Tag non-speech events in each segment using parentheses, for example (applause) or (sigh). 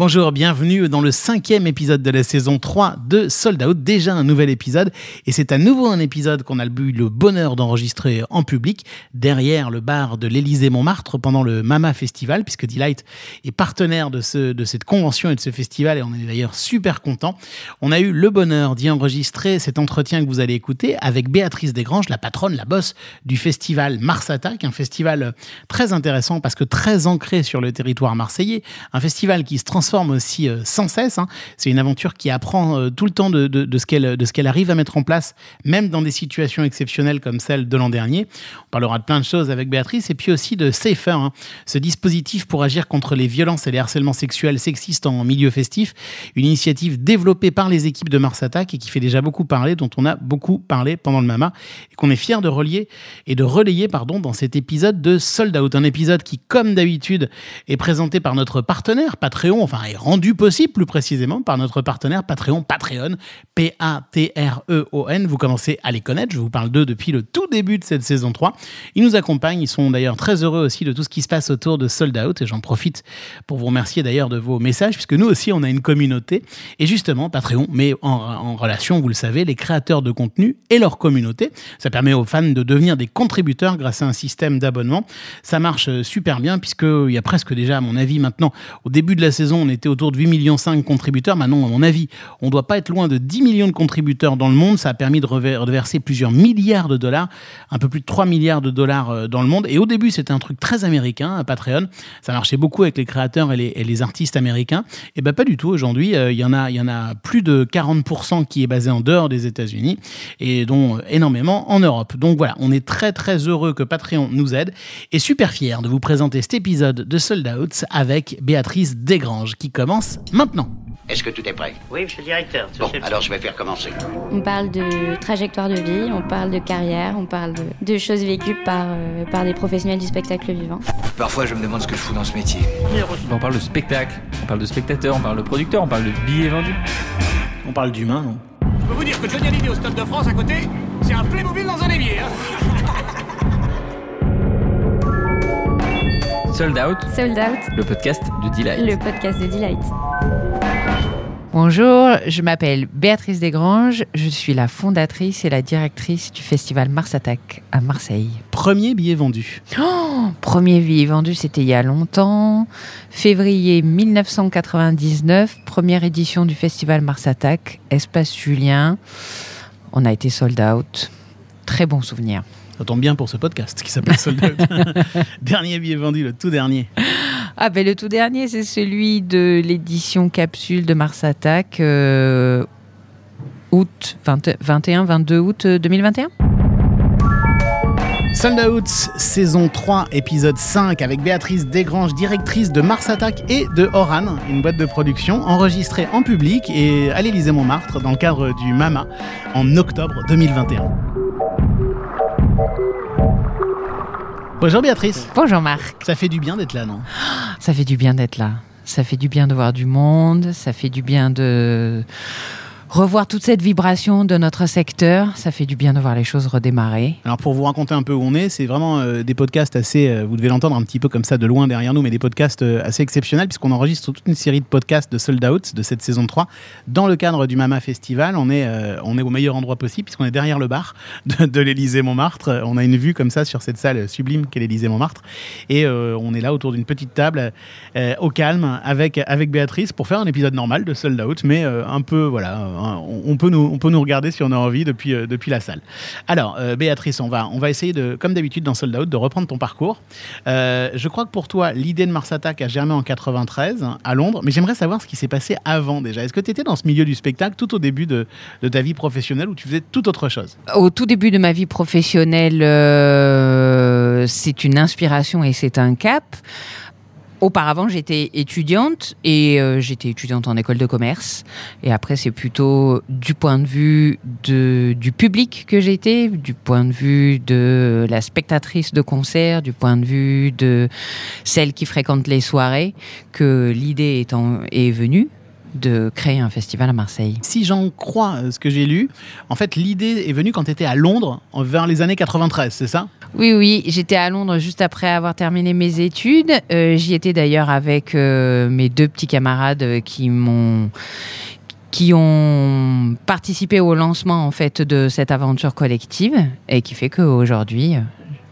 Bonjour, bienvenue dans le cinquième épisode de la saison 3 de Sold Out, déjà un nouvel épisode, et c'est à nouveau un épisode qu'on a eu le bonheur d'enregistrer en public, derrière le bar de l'Élysée Montmartre pendant le Mama Festival, puisque Delight est partenaire de, ce, de cette convention et de ce festival, et on est d'ailleurs super content. On a eu le bonheur d'y enregistrer cet entretien que vous allez écouter avec Béatrice Desgranges, la patronne, la bosse du festival Mars Attack, un festival très intéressant parce que très ancré sur le territoire marseillais, un festival qui se transforme aussi euh, sans cesse. Hein. C'est une aventure qui apprend euh, tout le temps de, de, de ce qu'elle arrive à mettre en place, même dans des situations exceptionnelles comme celle de l'an dernier. On parlera de plein de choses avec Béatrice et puis aussi de Safer, hein. ce dispositif pour agir contre les violences et les harcèlements sexuels sexistes en milieu festif. Une initiative développée par les équipes de Mars Attack et qui fait déjà beaucoup parler, dont on a beaucoup parlé pendant le Mama et qu'on est fier de relier et de relayer pardon, dans cet épisode de Sold Out. Un épisode qui, comme d'habitude, est présenté par notre partenaire Patreon, enfin est rendu possible plus précisément par notre partenaire Patreon, Patreon, P-A-T-R-E-O-N. Vous commencez à les connaître, je vous parle d'eux depuis le tout début de cette saison 3. Ils nous accompagnent, ils sont d'ailleurs très heureux aussi de tout ce qui se passe autour de Sold Out et j'en profite pour vous remercier d'ailleurs de vos messages puisque nous aussi on a une communauté et justement Patreon met en, en relation, vous le savez, les créateurs de contenu et leur communauté. Ça permet aux fans de devenir des contributeurs grâce à un système d'abonnement. Ça marche super bien puisqu'il y a presque déjà, à mon avis, maintenant, au début de la saison, on était autour de 8 millions 5 contributeurs. Maintenant, à mon avis, on ne doit pas être loin de 10 millions de contributeurs dans le monde. Ça a permis de reverser plusieurs milliards de dollars, un peu plus de 3 milliards de dollars euh, dans le monde. Et au début, c'était un truc très américain, Patreon. Ça marchait beaucoup avec les créateurs et les, artistes américains. Et ben pas du tout. Aujourd'hui, euh, il y en a, y en a plus de 40% qui est basé en dehors des États-Unis et dont euh, énormément en Europe. Donc voilà, on est très très heureux que Patreon nous aide et super fier de vous présenter cet épisode de Sold Out avec Béatrice Desgranges qui commence maintenant. Est-ce que tout est prêt? Oui, monsieur le directeur. Bon, alors je vais faire commencer. On parle de trajectoire de vie, on parle de carrière, on parle de, choses vécues par, euh, par des professionnels du spectacle vivant. Parfois, je me demande ce que je fous dans ce métier. On parle de spectacle, on parle de spectateur, on parle de producteur, on parle de billets vendus. On parle d'humain, non? Je peux vous dire que Johnny Hallyday au Stade de France à côté, c'est un Playmobil dans un évier. Hein Sold Out. Sold Out. Le podcast de Delight. Le podcast de Delight. Bonjour, je m'appelle Béatrice Desgranges, je suis la fondatrice et la directrice du festival Mars Attack à Marseille. Premier billet vendu. Oh, premier billet vendu, c'était il y a longtemps. Février 1999, première édition du festival Mars Attack, Espace Julien. On a été sold out. Très bon souvenir. Ça tombe bien pour ce podcast qui s'appelle (laughs) Sold Out. (laughs) dernier billet vendu, le tout dernier. Ah ben le tout dernier, c'est celui de l'édition capsule de Mars Attack, euh, août 21, 22 août 2021. Sold Out, saison 3, épisode 5, avec Béatrice Desgranges, directrice de Mars Attack et de Oran, une boîte de production, enregistrée en public et à l'Élysée Montmartre dans le cadre du MAMA en octobre 2021. Bonjour Béatrice. Bonjour Marc. Ça fait du bien d'être là, non? Ça fait du bien d'être là. Ça fait du bien de voir du monde, ça fait du bien de revoir toute cette vibration de notre secteur. Ça fait du bien de voir les choses redémarrer. Alors pour vous raconter un peu où on est, c'est vraiment euh, des podcasts assez, euh, vous devez l'entendre un petit peu comme ça de loin derrière nous, mais des podcasts euh, assez exceptionnels puisqu'on enregistre toute une série de podcasts de sold out de cette saison 3 dans le cadre du Mama Festival. On est, on est au meilleur endroit possible puisqu'on est derrière le bar de, de l'Élysée Montmartre. On a une vue comme ça sur cette salle sublime qu'est l'Élysée Montmartre et on est là autour d'une petite table au calme avec, avec Béatrice pour faire un épisode normal de sold out, mais un peu voilà on, peut nous, on peut nous regarder si on a envie depuis, euh, depuis la salle. Alors, euh, Béatrice, on va, on va essayer, de, comme d'habitude dans Sold Out, de reprendre ton parcours. Euh, je crois que pour toi, l'idée de Mars Attack a germé en 93 à Londres, mais j'aimerais savoir ce qui s'est passé avant déjà. Est-ce que tu étais dans ce milieu du spectacle tout au début de, de, ta vie professionnelle ou tu faisais tout autre chose? Au tout début de ma vie professionnelle, c'est une inspiration et c'est un cap. Auparavant, j'étais étudiante et euh, j'étais étudiante en école de commerce. Et après, c'est plutôt du point de vue du public que j'étais, du point de vue de la spectatrice de concert, du point de vue de celle qui fréquente les soirées, que l'idée est venue de créer un festival à Marseille. Si j'en crois euh, ce que j'ai lu, en fait, l'idée est venue quand tu étais à Londres, vers les années 93, c'est ça? Oui, oui, j'étais à Londres juste après avoir terminé mes études. Euh, J'y étais d'ailleurs avec euh, mes deux petits camarades qui m'ont qui ont participé au lancement en fait de cette aventure collective et qui fait qu'aujourd'hui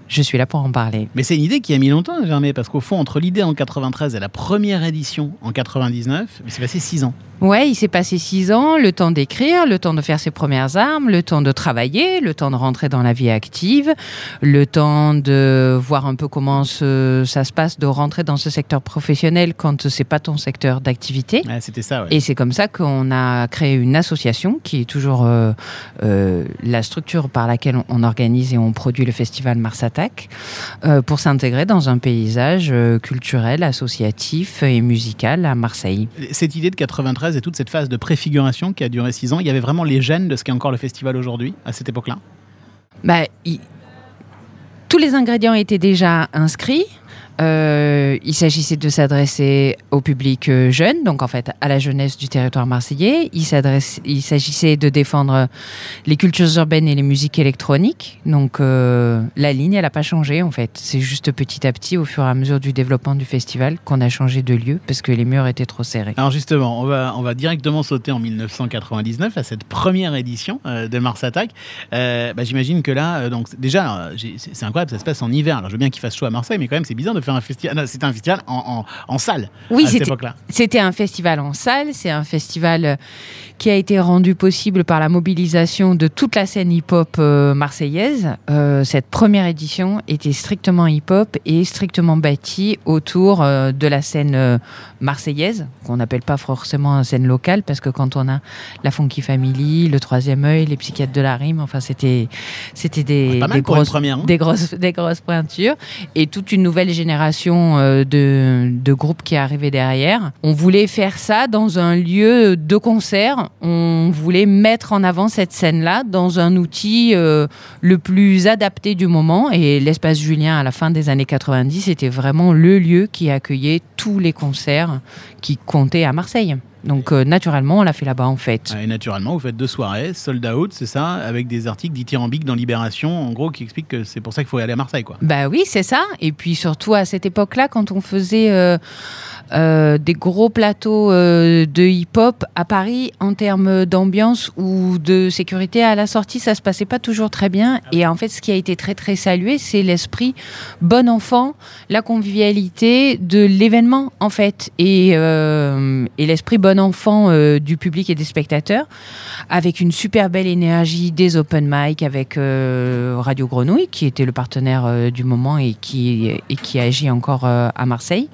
je suis là pour en parler. Mais c'est une idée qui a mis longtemps germer, parce qu'au fond, entre l'idée en 93 et la première édition en 99, il s'est passé 6 ans. Ouais, il s'est passé six ans, le temps d'écrire, le temps de faire ses premières armes, le temps de travailler, le temps de rentrer dans la vie active, le temps de voir un peu comment ce- ça se passe de rentrer dans ce secteur professionnel quand c'est pas ton secteur d'activité. Ouais, c'était ça, ouais. Et c'est comme ça qu'on a créé une association qui est toujours euh, euh, la structure par laquelle on, on organise et on produit le festival Mars Attack euh, pour s'intégrer dans un paysage culturel, associatif et musical à Marseille. Cette idée de 93 et toute cette phase de préfiguration qui a duré 6 ans, il y avait vraiment les gènes de ce qu'est encore le festival aujourd'hui, à cette époque-là? Bah, Tous les ingrédients étaient déjà inscrits. Euh, il s'agissait de s'adresser au public euh, jeune, donc en fait à la jeunesse du territoire marseillais. Il, il s'agissait de défendre les cultures urbaines et les musiques électroniques. Donc euh, la ligne, elle n'a pas changé en fait. C'est juste petit à petit, au fur et à mesure du développement du festival, qu'on a changé de lieu parce que les murs étaient trop serrés. Alors justement, on va, on va directement sauter en 1999 à cette première édition euh, de Mars Attack. Bah, J'imagine que là, donc déjà, c'est incroyable, ça se passe en hiver. Alors je veux bien qu'il fasse chaud à Marseille, mais quand même c'est bizarre de un festival. C'était un festival en, en, en salle Oui, à cette c'était époque-là. C'était un festival en salle, c'est un festival euh, qui a été rendu possible par la mobilisation de toute la scène hip-hop euh, marseillaise. Euh, cette première édition était strictement hip-hop et strictement bâtie autour de la scène marseillaise, qu'on n'appelle pas forcément une scène locale, parce que quand on a la Funky Family, le Troisième œil, les psychiatres de la rime, enfin c'était c'était des, des grosses première. hein. des grosses, des grosses pointures et toute une nouvelle génération euh, de, groupes qui arrivaient derrière. On voulait faire ça dans un lieu de concert. On voulait mettre en avant cette scène-là dans un outil euh, le plus adapté du moment. Et l'espace Julien, à la fin des années 90, était vraiment le lieu qui accueillait tous les concerts qui comptaient à Marseille. Donc euh, naturellement, on l'a fait là-bas en fait. Et naturellement, vous faites deux soirées, sold out, c'est ça, avec des articles dithyrambiques dans Libération, en gros, qui expliquent que c'est pour ça qu'il faut aller à Marseille, quoi. Bah oui, c'est ça. Et puis surtout à cette époque-là, quand on faisait euh, euh, des gros plateaux de hip-hop à Paris, en termes d'ambiance ou de sécurité à la sortie, ça se passait pas toujours très bien. Et en fait, ce qui a été très très salué, c'est l'esprit bon enfant, la convivialité de l'événement en fait, et, et l'esprit bon enfant euh, du public et des spectateurs, avec une super belle énergie des open mic avec euh, Radio Grenouille, qui était le partenaire euh, du moment et qui, et qui agit encore à Marseille.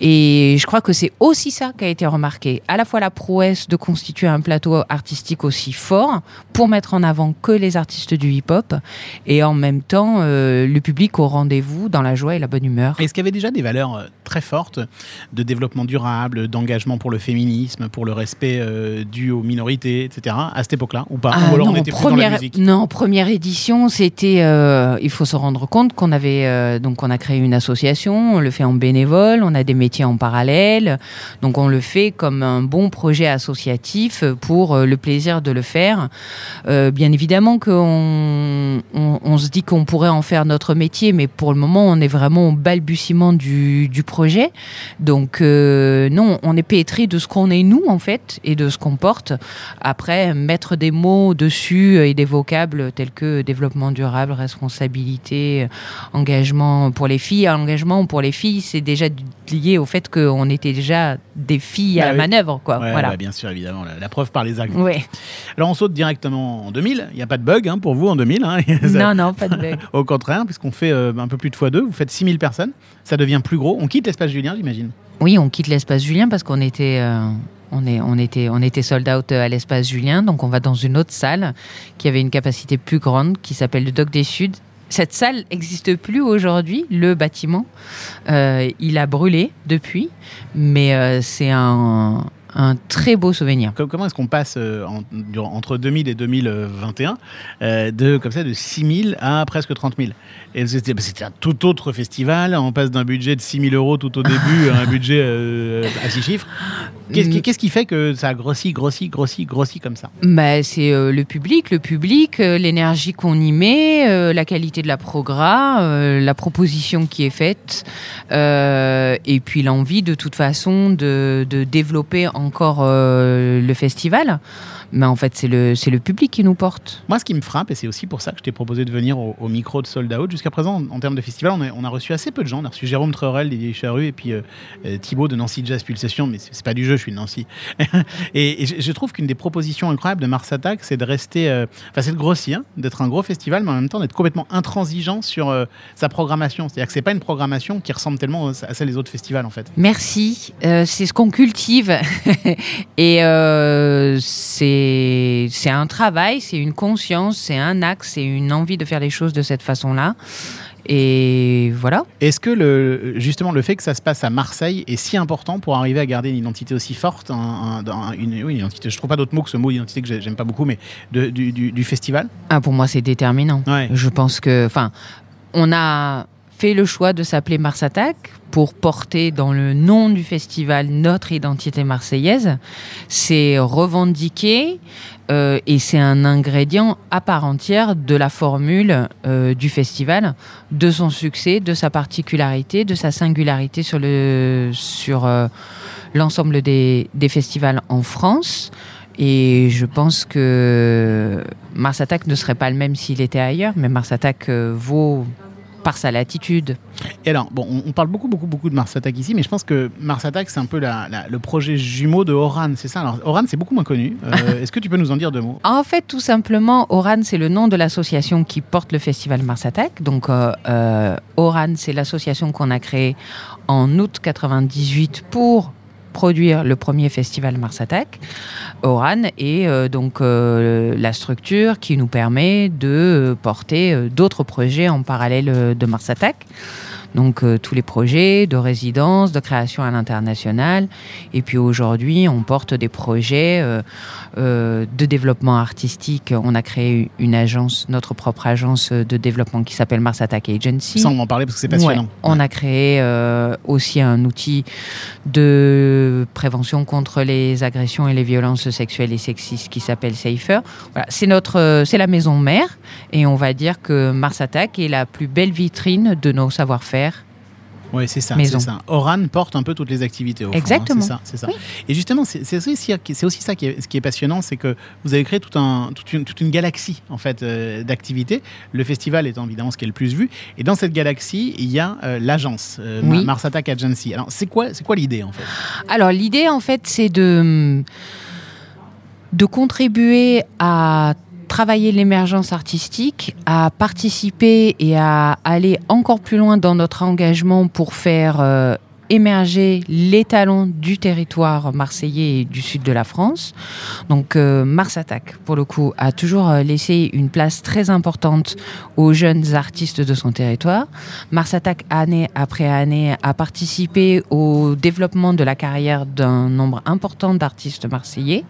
Et je crois que c'est aussi ça qui a été remarqué. À la fois la prouesse de constituer un plateau artistique aussi fort pour mettre en avant que les artistes du hip-hop et en même temps le public au rendez-vous dans la joie et la bonne humeur. Est-ce qu'il y avait déjà des valeurs très fortes de développement durable, d'engagement pour le féminisme, pour le respect euh, dû aux minorités, etc., à cette époque-là, ou pas? Ah Ou alors on non, était plus dans la première, musique? non, première édition, c'était. euh, il faut se rendre compte qu'on avait euh, donc on a créé une association, on le fait en bénévole, on a des métiers en parallèle, donc on le fait comme un bon projet associatif pour le plaisir de le faire. Bien évidemment qu'on on, on se dit qu'on pourrait en faire notre métier, mais pour le moment on est vraiment au balbutiement du, du projet. Donc euh, non, on est pétri de ce qu'on est nous en fait et de ce qu'on porte. Après, mettre des mots dessus et des vocables tels que développement durable, responsabilité, engagement pour les filles. Engagement pour les filles, c'est déjà lié au fait qu'on était déjà des filles Bah à la oui. manœuvre, quoi. Ouais, voilà. bien sûr, évidemment, la, la preuve par les actes. Ouais. Alors on saute directement en 2000, il n'y a pas de bug hein, pour vous en 2000, hein. Non, (laughs) non, pas de bug. au contraire, puisqu'on fait euh, un peu plus de x2, vous faites 6000 personnes, ça devient plus gros, on quitte l'espace Julien, j'imagine. Oui, on quitte l'espace Julien parce qu'on était, euh, on est, on était, on était sold out à l'espace Julien, donc on va dans une autre salle qui avait une capacité plus grande, qui s'appelle le Doc des Suds. Cette salle n'existe plus aujourd'hui, le bâtiment. Euh, il a brûlé depuis, mais euh, c'est un, un très beau souvenir. Com- Comment est-ce qu'on passe euh, en- durant- entre 2000 et 2021 euh, de comme ça de 6 000 à presque 30 000 Et c'était un tout autre festival. On passe d'un budget de 6 000 euros tout au début à un (laughs) budget euh, à 6 chiffres. Qu'est-ce qui, Mm. qu'est-ce qui fait que ça a grossi, grossi, grossi, grossi comme ça Bah, c'est euh, le public, le public, euh, l'énergie qu'on y met, euh, la qualité de la programme, euh, la proposition qui est faite, et puis l'envie de toute façon de, de développer encore le festival. Mais en fait, c'est le, c'est le public qui nous porte. Moi, ce qui me frappe, et c'est aussi pour ça que je t'ai proposé de venir au, au micro de Sold Out, jusqu'à présent, en, en termes de festival, on a, on a reçu assez peu de gens. On a reçu Jérôme Treurel, Didier Charru, et puis euh, euh, Thibaut de Nancy Jazz Pulsation, mais c'est pas du jeu, je suis de Nancy. (laughs) et et je, je trouve qu'une des propositions incroyables de Mars Attack, c'est de rester, euh, enfin, c'est de grossir, d'être un gros festival, mais en même temps d'être complètement intransigeant sur euh, sa programmation. C'est-à-dire que c'est pas une programmation qui ressemble tellement à celle des autres festivals, en fait. Merci. C'est ce qu'on cultive. (laughs) et c'est c'est un travail, c'est une conscience, c'est un axe, c'est une envie de faire les choses de cette façon-là. Et voilà. Est-ce que le, justement le fait que ça se passe à Marseille est si important pour arriver à garder une identité aussi forte, un- un- un- une, oui, une identité, je trouve pas d'autre mot que ce mot identité que j'ai- j'aime pas beaucoup, mais de- du, du- du festival? Ah, pour moi, c'est déterminant. Ouais. Je pense que, enfin, on a le choix de s'appeler Mars Attack pour porter dans le nom du festival notre identité marseillaise. C'est revendiqué euh, et c'est un ingrédient à part entière de la formule euh, du festival, de son succès, de sa particularité, de sa singularité sur euh, l'ensemble des, des festivals en France. Et je pense que Mars Attack ne serait pas le même s'il était ailleurs, mais Mars Attack vaut par sa latitude. Et alors, bon, on, on parle beaucoup, beaucoup, beaucoup de Mars Attack ici, mais je pense que Mars Attack, c'est un peu la- la- le projet jumeau de Oran, c'est ça? Alors, Oran, c'est beaucoup moins connu. Euh, (laughs) Est-ce que tu peux nous en dire deux mots? En fait, tout simplement, Oran, c'est le nom de l'association qui porte le festival Mars Attack. Donc, euh, euh, Oran, c'est l'association qu'on a créée en août 98 pour produire le premier festival Mars Attack. Oran est euh, donc euh, la structure qui nous permet de porter euh, d'autres projets en parallèle de Mars Attack. Donc euh, tous les projets de résidence, de création à l'international. Et puis aujourd'hui, on porte des projets euh, euh, de développement artistique. On a créé une agence, notre propre agence de développement qui s'appelle Mars Attack Agency. Sans m'en parler parce que c'est passionnant. Ouais. On a créé aussi un outil de prévention contre les agressions et les violences sexuelles et sexistes qui s'appelle Safer. Voilà, c'est notre, c'est la maison mère et on va dire que Mars Attack est la plus belle vitrine de nos savoir-faire. Oui, c'est ça, ça. Oran porte un peu toutes les activités. Au hein, Exactement. c'est ça. Et justement, c'est aussi, c'est aussi ça qui est, ce qui est passionnant, c'est que vous avez créé tout un, toute, une, toute une galaxie en fait euh, d'activités. Le festival étant évidemment ce qui est le plus vu. Et dans cette galaxie, il y a euh, l'agence euh, Oui. Mars Attack Agency. Alors, c'est quoi, c'est quoi l'idée en fait? Alors l'idée en fait c'est de de contribuer à travailler l'émergence artistique, à participer et à aller encore plus loin dans notre engagement pour faire euh, émerger les talents du territoire marseillais et du sud de la France. Donc euh, Mars Attack, pour le coup, a toujours euh, laissé une place très importante aux jeunes artistes de son territoire. Mars Attack, année après année, a participé au développement de la carrière d'un nombre important d'artistes marseillais,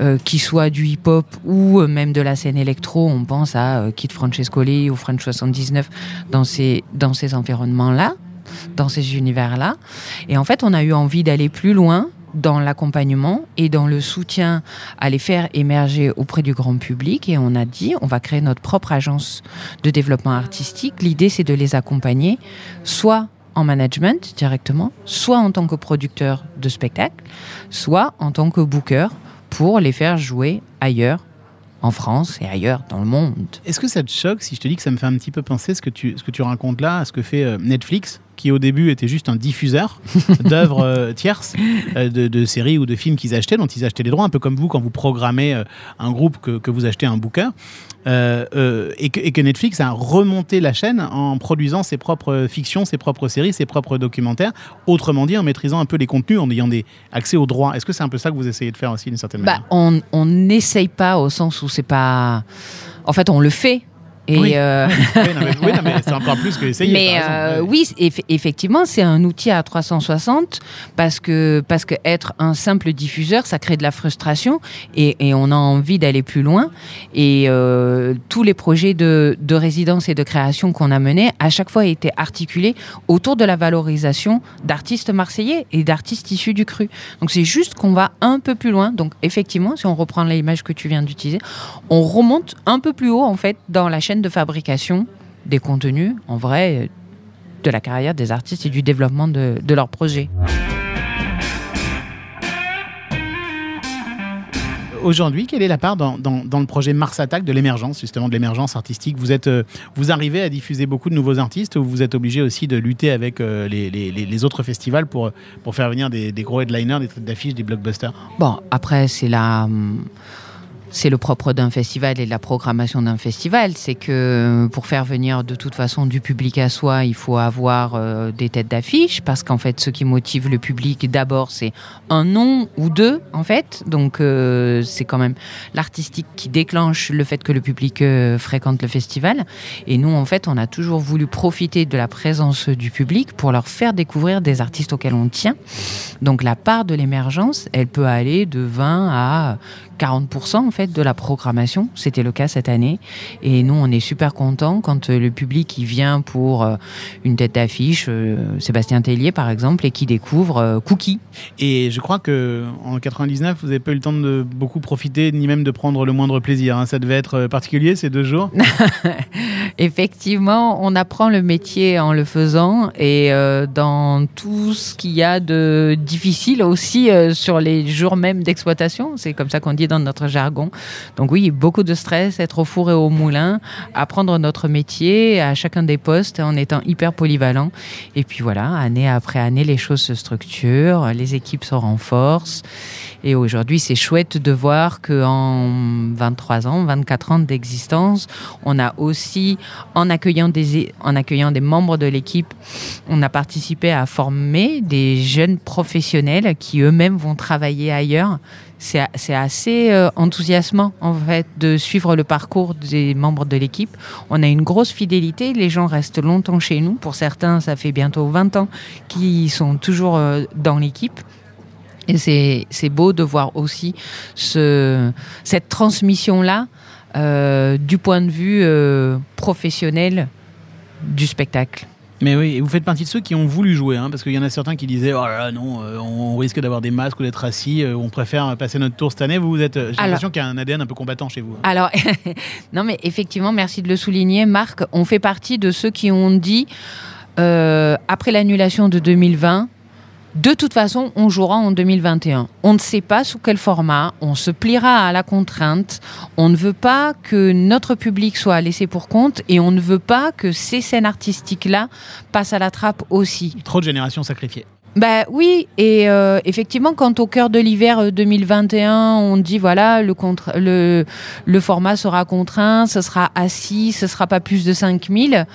euh, qui soient du hip-hop ou même de la scène électro. On pense à euh, Kid Francescoli ou French 79 dans ces, dans ces environnements-là, dans ces univers-là. Et en fait, on a eu envie d'aller plus loin dans l'accompagnement et dans le soutien à les faire émerger auprès du grand public. Et on a dit, on va créer notre propre agence de développement artistique. L'idée, c'est de les accompagner, soit en management directement, soit en tant que producteur de spectacle, soit en tant que booker pour les faire jouer ailleurs, en France et ailleurs dans le monde. Est-ce que ça te choque si je te dis que ça me fait un petit peu penser ce que tu, ce que tu racontes là à ce que fait euh, Netflix? Qui au début était juste un diffuseur (laughs) d'œuvres euh, tierces, euh, de, de séries ou de films qu'ils achetaient, dont ils achetaient les droits, un peu comme vous quand vous programmez euh, un groupe que, que vous achetez un booker, euh, et, que, et que Netflix a remonté la chaîne en produisant ses propres fictions, ses propres séries, ses propres documentaires, autrement dit en maîtrisant un peu les contenus, en ayant des accès aux droits. Est-ce que c'est un peu ça que vous essayez de faire aussi d'une certaine Bah, manière? on on n'essaye pas au sens où c'est pas. En fait, on le fait. Et Oui. euh, Oui, non, mais, oui, non, mais c'est encore plus que essayer. mais euh, oui, eff- effectivement, c'est un outil à 360 parce que parce que être un simple diffuseur, ça crée de la frustration et, et on a envie d'aller plus loin. Et euh, tous les projets de, de résidence et de création qu'on a menés, à chaque fois, étaient articulés autour de la valorisation d'artistes marseillais et d'artistes issus du cru. Donc c'est juste qu'on va un peu plus loin. Donc effectivement, si on reprend l'image que tu viens d'utiliser, on remonte un peu plus haut en fait dans la chaîne de fabrication des contenus, en vrai, de la carrière des artistes et du développement de, de leurs projets. Aujourd'hui, quelle est la part dans, dans- dans le projet Mars Attack de l'émergence, justement de l'émergence artistique? Vous, êtes, euh, vous arrivez à diffuser beaucoup de nouveaux artistes ou vous êtes obligé aussi de lutter avec euh, les, les- autres festivals pour, pour faire venir des, des gros headliners, des têtes d'affiche, des blockbusters? Bon, après, c'est la. C'est le propre d'un festival et de la programmation d'un festival. C'est que pour faire venir de toute façon du public à soi, il faut avoir euh, des têtes d'affiche parce qu'en fait, ce qui motive le public d'abord, c'est un nom ou deux, en fait. Donc, euh, c'est quand même l'artistique qui déclenche le fait que le public euh, fréquente le festival. Et nous, en fait, on a toujours voulu profiter de la présence du public pour leur faire découvrir des artistes auxquels on tient. Donc la part de l'émergence, elle peut aller de 20 à 40% en fait de la programmation. C'était le cas cette année. Et nous, on est super contents quand euh, le public il vient pour euh, une tête d'affiche, euh, Sébastien Tellier par exemple, et qui découvre Cookie. Et je crois que en 99, vous n'avez pas eu le temps de beaucoup profiter, ni même de prendre le moindre plaisir. hein. Ça devait être particulier ces deux jours. (laughs) Effectivement, on apprend le métier en le faisant et euh, dans tout ce qu'il y a de difficile aussi euh, sur les jours même d'exploitation. C'est comme ça qu'on dit dans notre jargon. Donc oui, beaucoup de stress, être au four et au moulin, apprendre notre métier à chacun des postes en étant hyper polyvalent. Et puis voilà, année après année, les choses se structurent, les équipes se renforcent. Et aujourd'hui, c'est chouette de voir qu'en 23 ans, 24 ans d'existence, on a aussi, en accueillant des, en accueillant des membres de l'équipe, on a participé à former des jeunes professionnels qui eux-mêmes vont travailler ailleurs. C'est assez euh, enthousiasmant en fait de suivre le parcours des membres de l'équipe. On a une grosse fidélité, les gens restent longtemps chez nous. Pour certains, ça fait bientôt 20 ans qu'ils sont toujours euh, dans l'équipe. Et c'est beau de voir aussi ce, cette transmission-là euh, du point de vue euh, professionnel du spectacle. Mais oui, et vous faites partie de ceux qui ont voulu jouer, hein, parce qu'il y en a certains qui disaient Oh là là, non, euh, on risque d'avoir des masques ou d'être assis, on préfère passer notre tour cette année. Vous, vous êtes, j'ai l'impression qu'il y a un ADN un peu combattant chez vous. hein. Alors, (laughs) non, mais effectivement, merci de le souligner, Marc. On fait partie de ceux qui ont dit, après l'annulation de 2020, de toute façon, on jouera en 2021. On ne sait pas sous quel format, on se pliera à la contrainte. On ne veut pas que notre public soit laissé pour compte et on ne veut pas que ces scènes artistiques-là passent à la trappe aussi. Trop de générations sacrifiées. Bah oui, et euh, effectivement, quand au cœur de l'hiver euh, 2021, on dit voilà, le, format sera contraint, ce sera assis, ce sera pas plus de 5000,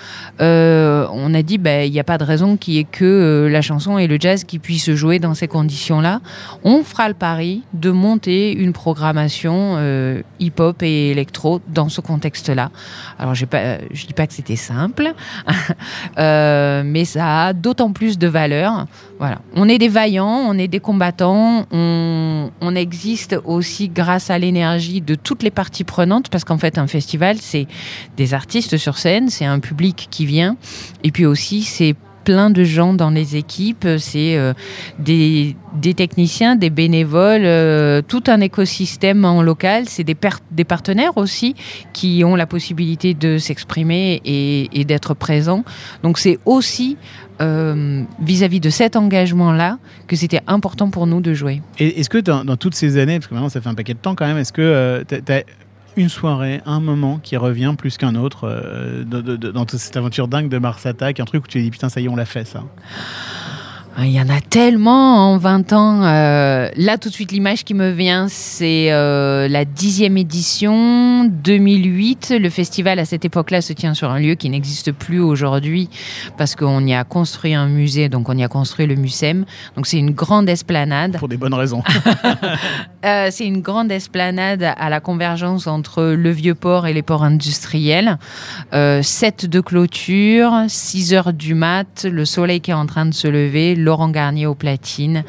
euh, on a dit bah, il n'y a pas de raison qu'il y ait que euh, la chanson et le jazz qui puissent jouer dans ces conditions-là. On fera le pari de monter une programmation euh, hip-hop et électro dans ce contexte-là. Alors euh, je dis pas que c'était simple, (laughs) euh, mais ça a d'autant plus de valeur. Voilà. On est des vaillants, on est des combattants, on, existe aussi grâce à l'énergie de toutes les parties prenantes, parce qu'en fait, un festival, c'est des artistes sur scène, c'est un public qui vient, et puis aussi, c'est plein de gens dans les équipes, c'est euh, des, techniciens, des bénévoles, euh, tout un écosystème en local, c'est des, des partenaires aussi qui ont la possibilité de s'exprimer et, d'être présents. Donc c'est aussi euh, vis-à-vis de cet engagement-là que c'était important pour nous de jouer. Est-ce que dans, dans toutes ces années, parce que maintenant ça fait un paquet de temps quand même, est-ce que tu as, une soirée, un moment qui revient plus qu'un autre euh, dans toute cette aventure dingue de Mars Attack, un truc où tu te dis putain ça y est on l'a fait ça Il y en a tellement en 20 ans. Euh, là, tout de suite, l'image qui me vient, c'est euh, la dixième édition, 2008. Le festival, à cette époque-là, se tient sur un lieu qui n'existe plus aujourd'hui parce qu'on y a construit un musée, donc on y a construit le MUSEM. Donc c'est une grande esplanade. Pour des bonnes raisons. (laughs) Euh, c'est une grande esplanade à la convergence entre le vieux port et les ports industriels. Euh, 7 de clôture, 6 heures du mat, le soleil qui est en train de se lever, Laurent Garnier aux platines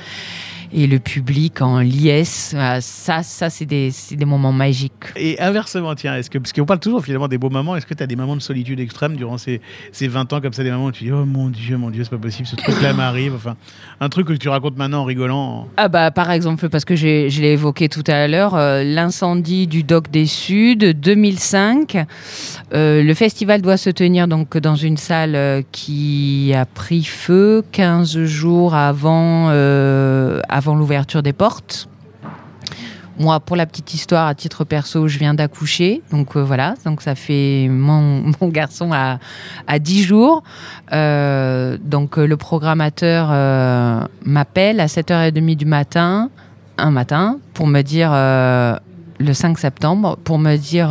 et le public en liesse. Euh, ça, ça c'est des, moments magiques. Et inversement, tiens, est-ce que, parce qu'on parle toujours finalement des beaux moments, est-ce que tu as des moments de solitude extrême durant ces, ces 20 ans comme ça, des moments où tu dis, oh mon Dieu, mon Dieu, c'est pas possible, ce truc-là m'arrive, enfin, un truc que tu racontes maintenant en rigolant. Ah bah par exemple parce que je l'ai évoqué tout à l'heure, euh, l'incendie du Doc des Suds 2005. Euh, le festival doit se tenir donc dans une salle euh, qui a pris feu 15 jours avant euh, avant l'ouverture des portes. Moi, pour la petite histoire, à titre perso, je viens d'accoucher. Donc euh, voilà, donc ça fait mon, (laughs) garçon à, à 10 jours. Euh, donc euh, le programmateur m'appelle à 7h30 du matin, un matin, pour me dire, le 5 septembre, pour me dire,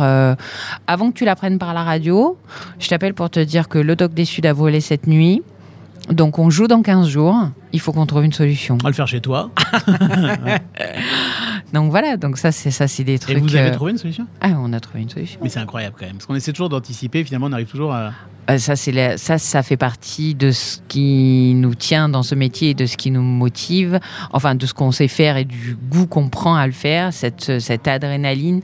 avant que tu l'apprennes par la radio, je t'appelle pour te dire que le doc des Sud a volé cette nuit. Donc on joue dans 15 jours, il faut qu'on trouve une solution. On va le faire chez toi. (laughs) Donc voilà, donc ça c'est ça c'est des Et trucs. vous avez euh, trouvé une solution? Ah, on a trouvé une solution. Mais c'est incroyable quand même, parce qu'on essaie toujours d'anticiper, finalement on arrive toujours à... Euh, ça, la- ça, ça fait partie de ce qui nous tient dans ce métier et de ce qui nous motive, enfin de ce qu'on sait faire et du goût qu'on prend à le faire, cette, cette adrénaline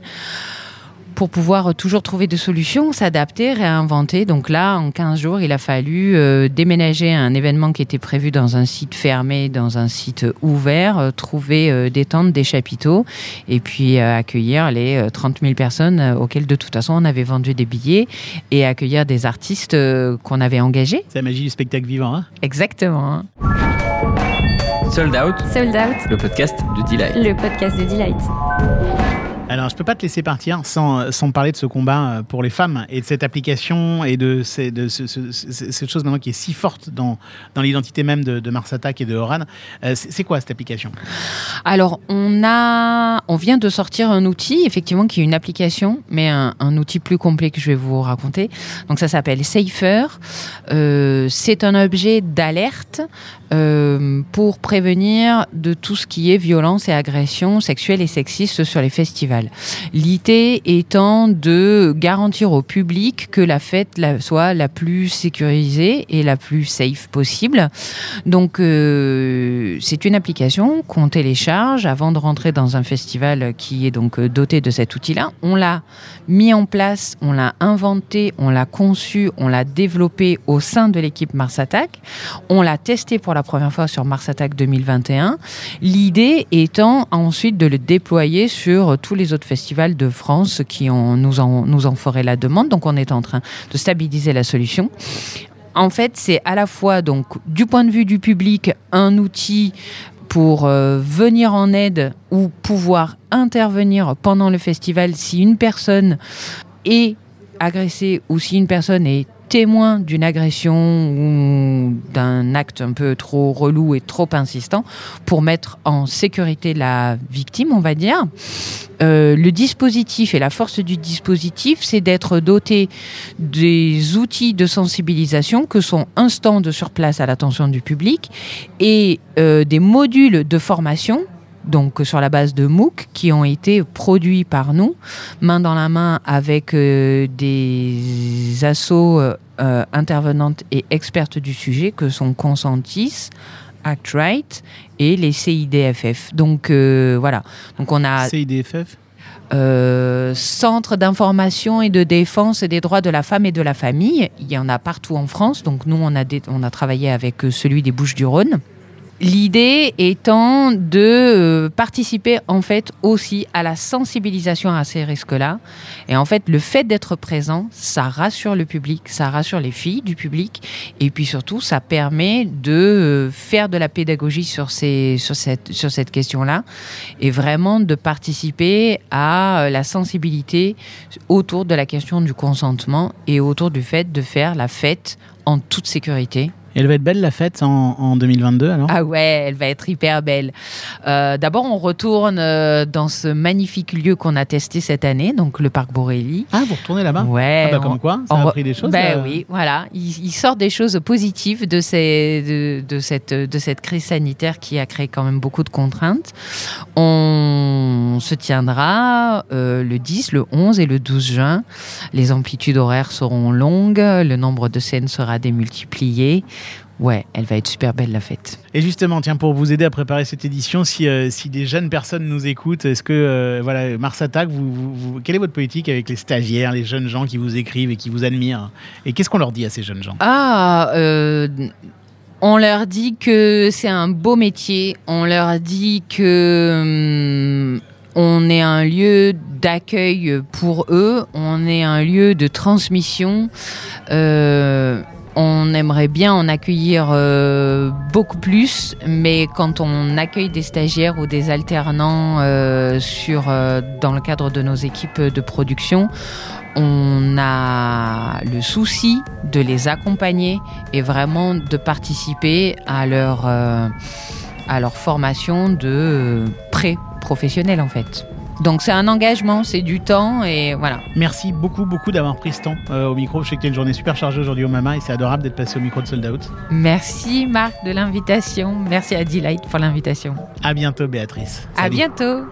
pour pouvoir toujours trouver des solutions, s'adapter, réinventer. Donc là, en 15 jours, il a fallu euh, déménager un événement qui était prévu dans un site fermé, dans un site ouvert, euh, trouver euh, des tentes, des chapiteaux, et puis euh, accueillir les euh, 30 000 personnes euh, auxquelles de toute façon on avait vendu des billets et accueillir des artistes euh, qu'on avait engagés. C'est la magie du spectacle vivant, hein Exactement. Sold Out, Sold Out, le podcast de Delight. le podcast de Delight. Alors, je peux pas te laisser partir sans, sans parler de ce combat euh, pour les femmes et de cette application et de, ces- cette chose maintenant qui est si forte dans, dans l'identité même de, de Mars Attack et de Oran. Euh, c'est quoi cette application? Alors, on a, on vient de sortir un outil, effectivement, qui est une application, mais un, outil plus complet que je vais vous raconter. Donc, ça s'appelle Safer. Euh, c'est un objet d'alerte pour prévenir de tout ce qui est violence et agression sexuelle et sexiste sur les festivals. L'idée étant de garantir au public que la fête soit la plus sécurisée et la plus safe possible. Donc, euh, c'est une application qu'on télécharge avant de rentrer dans un festival qui est donc euh, doté de cet outil-là. On l'a mis en place, on l'a inventé, on l'a conçu, on l'a développé au sein de l'équipe Mars Attack. On l'a testé pour la première fois sur Mars Attack 2021. L'idée étant ensuite de le déployer sur tous les autres festivals de France qui nous, en, nous en feraient la demande. Donc, on est en train de stabiliser la solution. En fait, c'est à la fois, donc, du point de vue du public, un outil pour euh, venir en aide ou pouvoir intervenir pendant le festival si une personne est agressée ou si une personne est témoin d'une agression ou d'un acte un peu trop relou et trop insistant pour mettre en sécurité la victime, on va dire. Euh, le dispositif et la force du dispositif, c'est d'être doté des outils de sensibilisation que sont un stand sur place à l'attention du public et euh, des modules de formation donc sur la base de MOOC qui ont été produits par nous, main dans la main avec euh, des assos euh, euh, intervenantes et expertes du sujet que sont Consentis, Act Right et les CIDFF. Donc euh, voilà. Donc on a CIDFF euh, Centre d'information et de défense des droits de la femme et de la famille. Il y en a partout en France. Donc nous, on a, on a travaillé avec celui des Bouches-du-Rhône. L'idée étant de euh, participer en fait aussi à la sensibilisation à ces risques-là. Et en fait, le fait d'être présent, ça rassure le public, ça rassure les filles du public. Et puis surtout, ça permet de euh, faire de la pédagogie sur, sur cette, question-là et vraiment de participer à euh, la sensibilité autour de la question du consentement et autour du fait de faire la fête en toute sécurité elle va être belle la fête en, en 2022 alors? Ah ouais, elle va être hyper belle. Euh, D'abord, on retourne euh, dans ce magnifique lieu qu'on a testé cette année, donc le parc Borély. Ah, vous retournez là-bas? Ouais. Ah bah, on- comme quoi, ça on a appris des choses Ben euh, oui, voilà. Il, il sort des choses positives de, ces, de, de cette, de cette crise sanitaire qui a créé quand même beaucoup de contraintes. On se tiendra euh, le 10, le 11 et le 12 juin. Les amplitudes horaires seront longues, le nombre de scènes sera démultiplié. Ouais, elle va être super belle la fête. Et justement, tiens, pour vous aider à préparer cette édition, si, euh, si des jeunes personnes nous écoutent, est-ce que, euh, voilà, Mars Attack, vous, vous- vous- quelle est votre politique avec les stagiaires, les jeunes gens qui vous écrivent et qui vous admirent Et qu'est-ce qu'on leur dit à ces jeunes gens? Ah, euh, on leur dit que c'est un beau métier. On leur dit que hum, on est un lieu d'accueil pour eux. On est un lieu de transmission. Euh, on aimerait bien en accueillir euh, beaucoup plus, mais quand on accueille des stagiaires ou des alternants euh, euh, dans le cadre de nos équipes de production, on a le souci de les accompagner et vraiment de participer à leur, formation de pré-professionnel en fait. Donc c'est un engagement, c'est du temps et voilà. Merci beaucoup, beaucoup d'avoir pris ce temps euh, au micro. Je sais que tu une journée super chargée aujourd'hui au Mama et c'est adorable d'être passé au micro de Sold Out. Merci Marc de l'invitation, merci à Delight pour l'invitation. À bientôt, Béatrice. À Salut. bientôt.